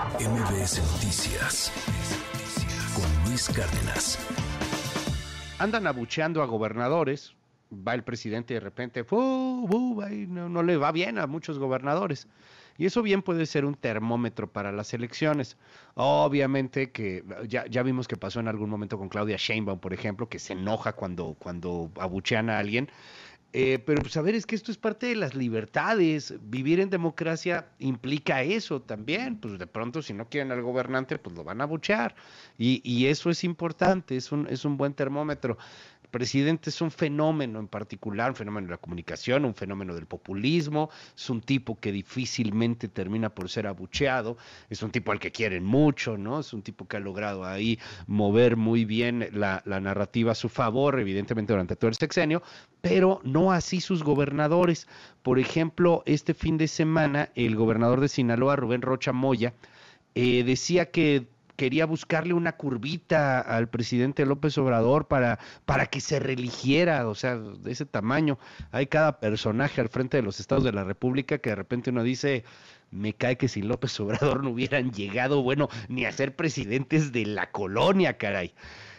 MBS Noticias con Luis Cárdenas. Andan abucheando a gobernadores. Va el presidente y de repente, no, no le va bien a muchos gobernadores. Y eso bien puede ser un termómetro para las elecciones. Obviamente que ya, ya vimos que pasó en algún momento con Claudia Sheinbaum, por ejemplo, que se enoja cuando, cuando abuchean a alguien. Eh, pero pues a ver, es que esto es parte de las libertades. Vivir en democracia implica eso también. Pues de pronto, si no quieren al gobernante, pues lo van a buchear. Y, y eso es importante, es un, es un buen termómetro presidente es un fenómeno en particular, un fenómeno de la comunicación, un fenómeno del populismo, es un tipo que difícilmente termina por ser abucheado, es un tipo al que quieren mucho, ¿no? Es un tipo que ha logrado ahí mover muy bien la, narrativa a su favor, evidentemente durante todo el sexenio, pero no así sus gobernadores. Por ejemplo, este fin de semana el gobernador de Sinaloa, Rubén Rocha Moya, eh, decía que quería buscarle una curvita al presidente López Obrador para, para que se religiera, o sea, de ese tamaño. Hay cada personaje al frente de los estados de la República que de repente uno dice, me cae que si López Obrador no hubieran llegado, bueno, ni a ser presidentes de la colonia, caray.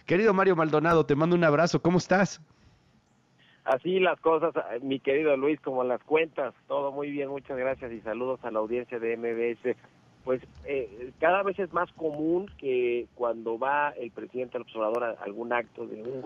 Querido Mario Maldonado, te mando un abrazo, ¿cómo estás? Así las cosas, mi querido Luis, como las cuentas, todo muy bien, muchas gracias y saludos a la audiencia de MBS pues eh, cada vez es más común que cuando va el presidente del observador a algún acto de un,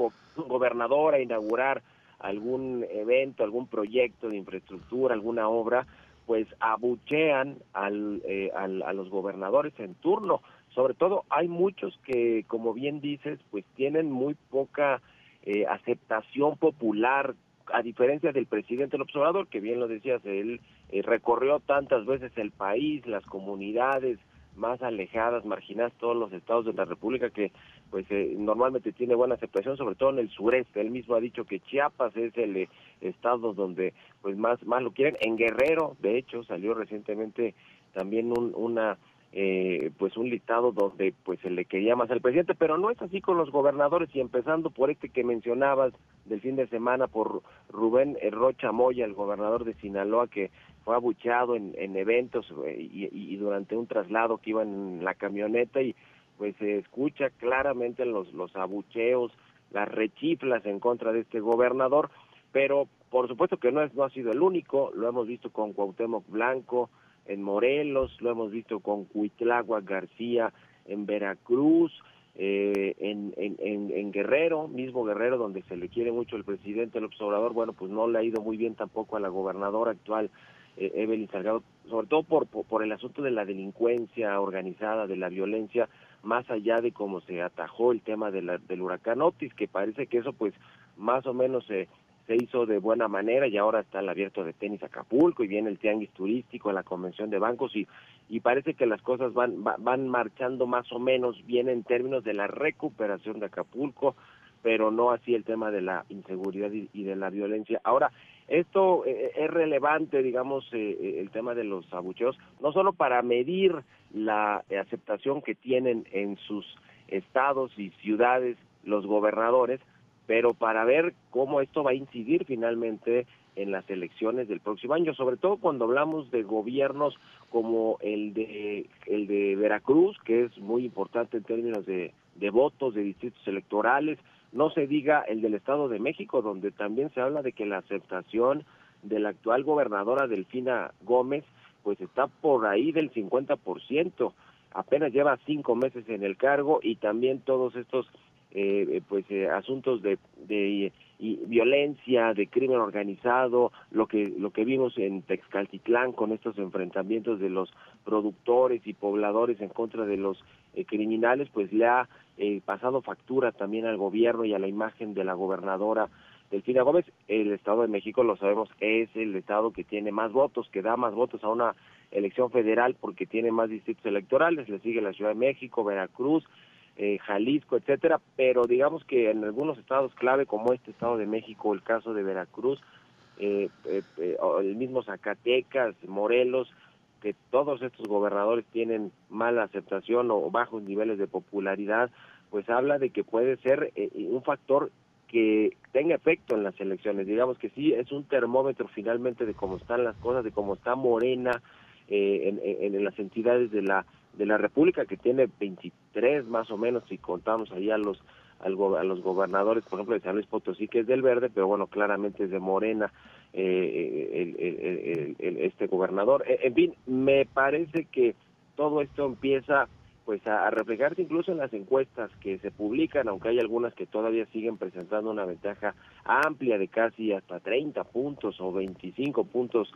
gobernador a inaugurar algún evento, algún proyecto de infraestructura, alguna obra, pues abuchean al, eh, al, a los gobernadores en turno. Sobre todo hay muchos que, como bien dices, pues tienen muy poca eh, aceptación popular a diferencia del presidente del observador, que bien lo decías, él eh, recorrió tantas veces el país, las comunidades más alejadas, marginadas, todos los estados de la República, que pues eh, normalmente tiene buena aceptación, sobre todo en el sureste. Él mismo ha dicho que Chiapas es el eh, estado donde pues más, más lo quieren. En Guerrero, de hecho, salió recientemente también un, una eh, pues un listado donde pues se le quería más al presidente, pero no es así con los gobernadores y empezando por este que mencionabas del fin de semana por Rubén Rocha Moya, el gobernador de Sinaloa que fue abucheado en, en eventos eh, y, durante un traslado que iba en la camioneta y pues se escucha claramente los, los abucheos, las rechiflas en contra de este gobernador, pero por supuesto que no, es, no ha sido el único, lo hemos visto con Cuauhtémoc Blanco, en Morelos, lo hemos visto con Cuitlagua García en Veracruz, eh, en, en, en, Guerrero, mismo Guerrero, donde se le quiere mucho el presidente el observador, bueno, pues no le ha ido muy bien tampoco a la gobernadora actual, eh, Evelyn Salgado, sobre todo por, por, el asunto de la delincuencia organizada, de la violencia, más allá de cómo se atajó el tema de la, del huracán Otis, que parece que eso pues más o menos se se hizo de buena manera y ahora está el abierto de tenis Acapulco y viene el tianguis turístico, la convención de bancos y, y parece que las cosas van, van marchando más o menos bien en términos de la recuperación de Acapulco, pero no así el tema de la inseguridad y, de la violencia. Ahora, esto eh, es relevante, digamos, eh, eh, el tema de los abucheos, no solo para medir la aceptación que tienen en sus estados y ciudades los gobernadores, pero para ver cómo esto va a incidir finalmente en las elecciones del próximo año, sobre todo cuando hablamos de gobiernos como el de el de Veracruz, que es muy importante en términos de, de votos, de distritos electorales, no se diga el del Estado de México, donde también se habla de que la aceptación de la actual gobernadora Delfina Gómez, pues está por ahí del 50%, apenas lleva cinco meses en el cargo y también todos estos eh, eh, pues eh, asuntos de, de y violencia, de crimen organizado, lo que lo que vimos en Texcaltitlán con estos enfrentamientos de los productores y pobladores en contra de los criminales, pues le ha pasado factura también al gobierno y a la imagen de la gobernadora Delfina Gómez. El Estado de México, lo sabemos, es el estado que tiene más votos, que da más votos a una elección federal porque tiene más distritos electorales, le sigue la Ciudad de México, Veracruz, eh, Jalisco, etcétera, pero digamos que en algunos estados clave como este estado de México, el caso de Veracruz, eh, eh, el mismo Zacatecas, Morelos, que todos estos gobernadores tienen mala aceptación o bajos niveles de popularidad, pues habla de que puede ser un factor que tenga efecto en las elecciones. Digamos que sí, es un termómetro finalmente de cómo están las cosas, de cómo está Morena en, en las entidades de la de la República, que tiene 23 más o menos, si contamos ahí a los, a los gobernadores, por ejemplo, de San Luis Potosí, que es del verde, pero bueno, claramente es de Morena eh, este gobernador. En fin, me parece que todo esto empieza pues a, reflejarse incluso en las encuestas que se publican, aunque hay algunas que todavía siguen presentando una ventaja amplia de casi hasta 30 puntos o 25 puntos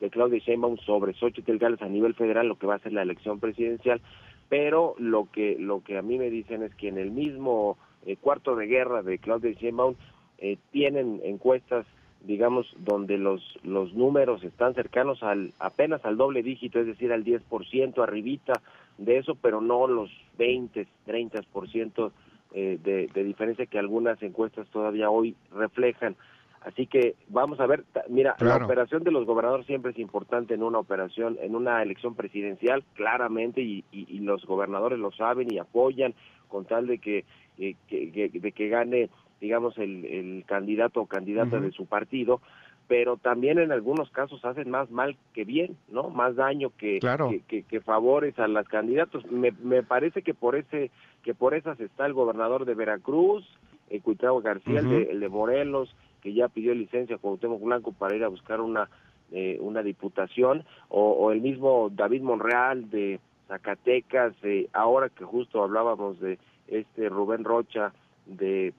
de Claudia Sheinbaum sobre Xochitl Gales a nivel federal, lo que va a ser la elección presidencial, pero lo que lo que a mí me dicen es que en el mismo eh, cuarto de guerra de Claudia Sheinbaum eh, tienen encuestas digamos, donde los, los números están cercanos al apenas al doble dígito, es decir, al 10% arribita de eso, pero no los 20, 30% eh, de, de diferencia que algunas encuestas todavía hoy reflejan. Así que vamos a ver, mira, la operación de los gobernadores siempre es importante en una operación, en una elección presidencial, claramente, y, y, los gobernadores lo saben y apoyan con tal de que, que, que de que gane digamos, el, el candidato o candidata de su partido, pero también en algunos casos hacen más mal que bien, ¿no? Más daño que, que, que, favores a las candidatos. Me, me parece que por ese que por esas está el gobernador de Veracruz, el García, el, de, el, de, Morelos, que ya pidió licencia a Cuauhtémoc Blanco para ir a buscar una eh, una diputación, o, o, el mismo David Monreal de Zacatecas, eh, ahora que justo hablábamos de este Rubén Rocha de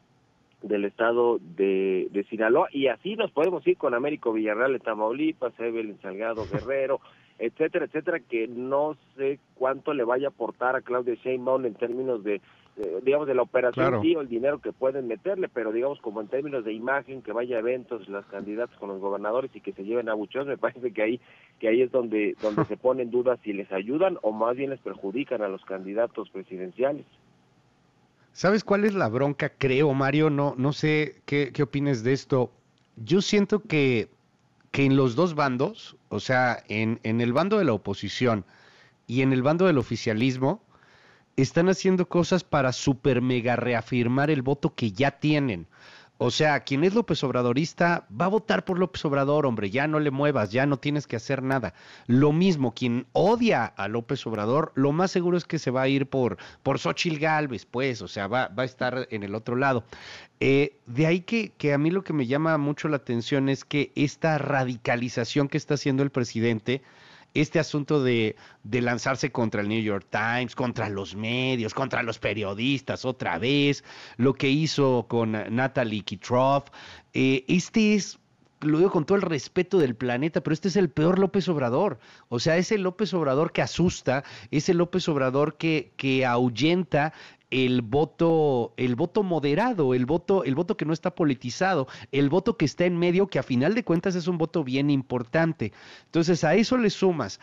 del estado de, de, Sinaloa y así nos podemos ir con Américo Villarreal de Tamaulipas, Evelyn Salgado Guerrero, etcétera, etcétera, que no sé cuánto le vaya a aportar a Claudia Sheinbaum en términos de, digamos, de la operación, sí, o el dinero que pueden meterle, pero digamos como en términos de imagen, que vaya a eventos, las candidatas con los gobernadores y que se lleven a buchos, me parece que ahí, que ahí es donde, donde se ponen dudas si les ayudan o más bien les perjudican a los candidatos presidenciales. ¿Sabes cuál es la bronca? Creo, Mario, no, no sé qué, qué opines de esto. Yo siento que, que en los dos bandos, o sea, en, en el bando de la oposición y en el bando del oficialismo, están haciendo cosas para super mega reafirmar el voto que ya tienen. O sea, quien es López Obradorista va a votar por López Obrador, hombre, ya no le muevas, ya no tienes que hacer nada. Lo mismo, quien odia a López Obrador, lo más seguro es que se va a ir por, por Xochil Gálvez, pues, o sea, va, va a estar en el otro lado. Eh, de ahí que, que a mí lo que me llama mucho la atención es que esta radicalización que está haciendo el presidente, este asunto de, lanzarse contra el New York Times, contra los medios, contra los periodistas otra vez, lo que hizo con Natalie Kitroff, eh, este es lo digo con todo el respeto del planeta, pero este es el peor López Obrador. O sea, es el López Obrador que asusta, es el López Obrador que, que ahuyenta el voto, el voto moderado, el voto, el voto que no está politizado, el voto que está en medio, que a final de cuentas es un voto bien importante. Entonces, a eso le sumas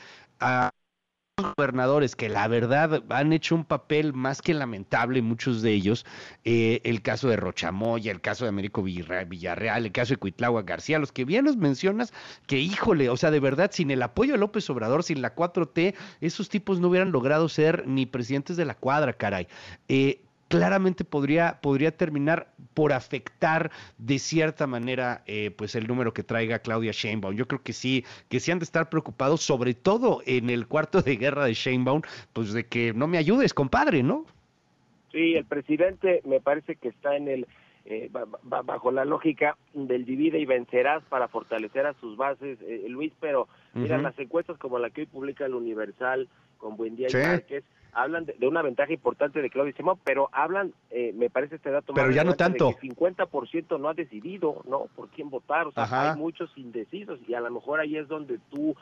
gobernadores que la verdad han hecho un papel más que lamentable, muchos de ellos, eh, el caso de Rochamoya, el caso de Américo Villarreal, el caso de Cuitlagua García, los que bien los mencionas, que híjole, o sea, de verdad, sin el apoyo de López Obrador, sin la 4T, esos tipos no hubieran logrado ser ni presidentes de la cuadra, caray. Eh, claramente podría, podría terminar por afectar de cierta manera eh, pues el número que traiga Claudia Sheinbaum. Yo creo que sí, que sí han de estar preocupados, sobre todo en el cuarto de guerra de Sheinbaum, pues de que no me ayudes, compadre, ¿no? Sí, el presidente me parece que está en el eh, bajo la lógica del divide y vencerás para fortalecer a sus bases, eh, Luis, pero mira, las encuestas como la que hoy publica el Universal con Buendía y Márquez, hablan de, una ventaja importante de Claudia Sheinbaum, pero hablan, eh, me parece este dato pero ya no tanto. De que 50% no ha decidido, ¿no? Por quién votar, o sea, hay muchos indecisos y a lo mejor ahí es donde tú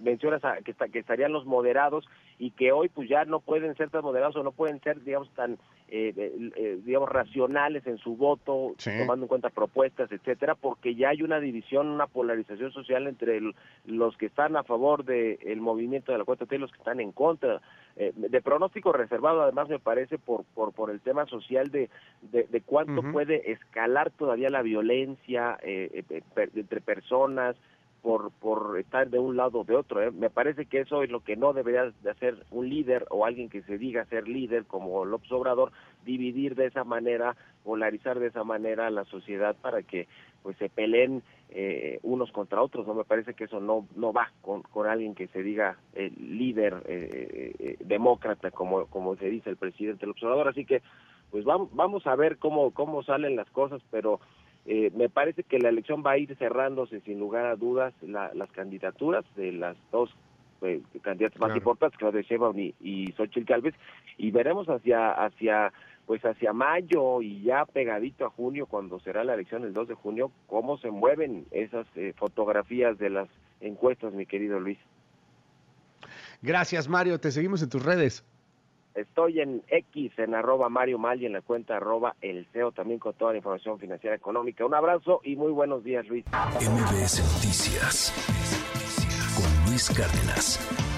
mencionas que, está, que estarían los moderados y que hoy pues ya no pueden ser tan moderados o no pueden ser digamos tan eh, eh, digamos racionales en su voto tomando en cuenta propuestas etcétera porque ya hay una división una polarización social entre los que están a favor del el movimiento de la cuota T y los que están en contra. Eh, de pronóstico reservado además me parece por por por el tema social de de, cuánto puede escalar todavía la violencia entre personas por, por estar de un lado o de otro. ¿eh? Me parece que eso es lo que no debería de hacer un líder o alguien que se diga ser líder como López Obrador, dividir de esa manera, polarizar de esa manera a la sociedad para que pues se peleen eh, unos contra otros. No me parece que eso no no va con, con alguien que se diga eh, líder eh, demócrata como como se dice el presidente López Obrador. Así que pues vamos vamos a ver cómo cómo salen las cosas, pero eh, me parece que la elección va a ir cerrándose sin lugar a dudas las candidaturas de las dos eh, candidatas más importantes, Claudia Sheinbaum y, y Xochitl Galvez, y veremos hacia hacia pues hacia mayo y ya pegadito a junio, cuando será la elección el 2 de junio, cómo se mueven esas eh, fotografías de las encuestas, mi querido Luis. Gracias, Mario. Te seguimos en tus redes. Estoy en X, en arroba Mario Mal y en la cuenta arroba el CEO también con toda la información financiera económica. Un abrazo y muy buenos días, Luis. MBS Noticias con Luis Cárdenas.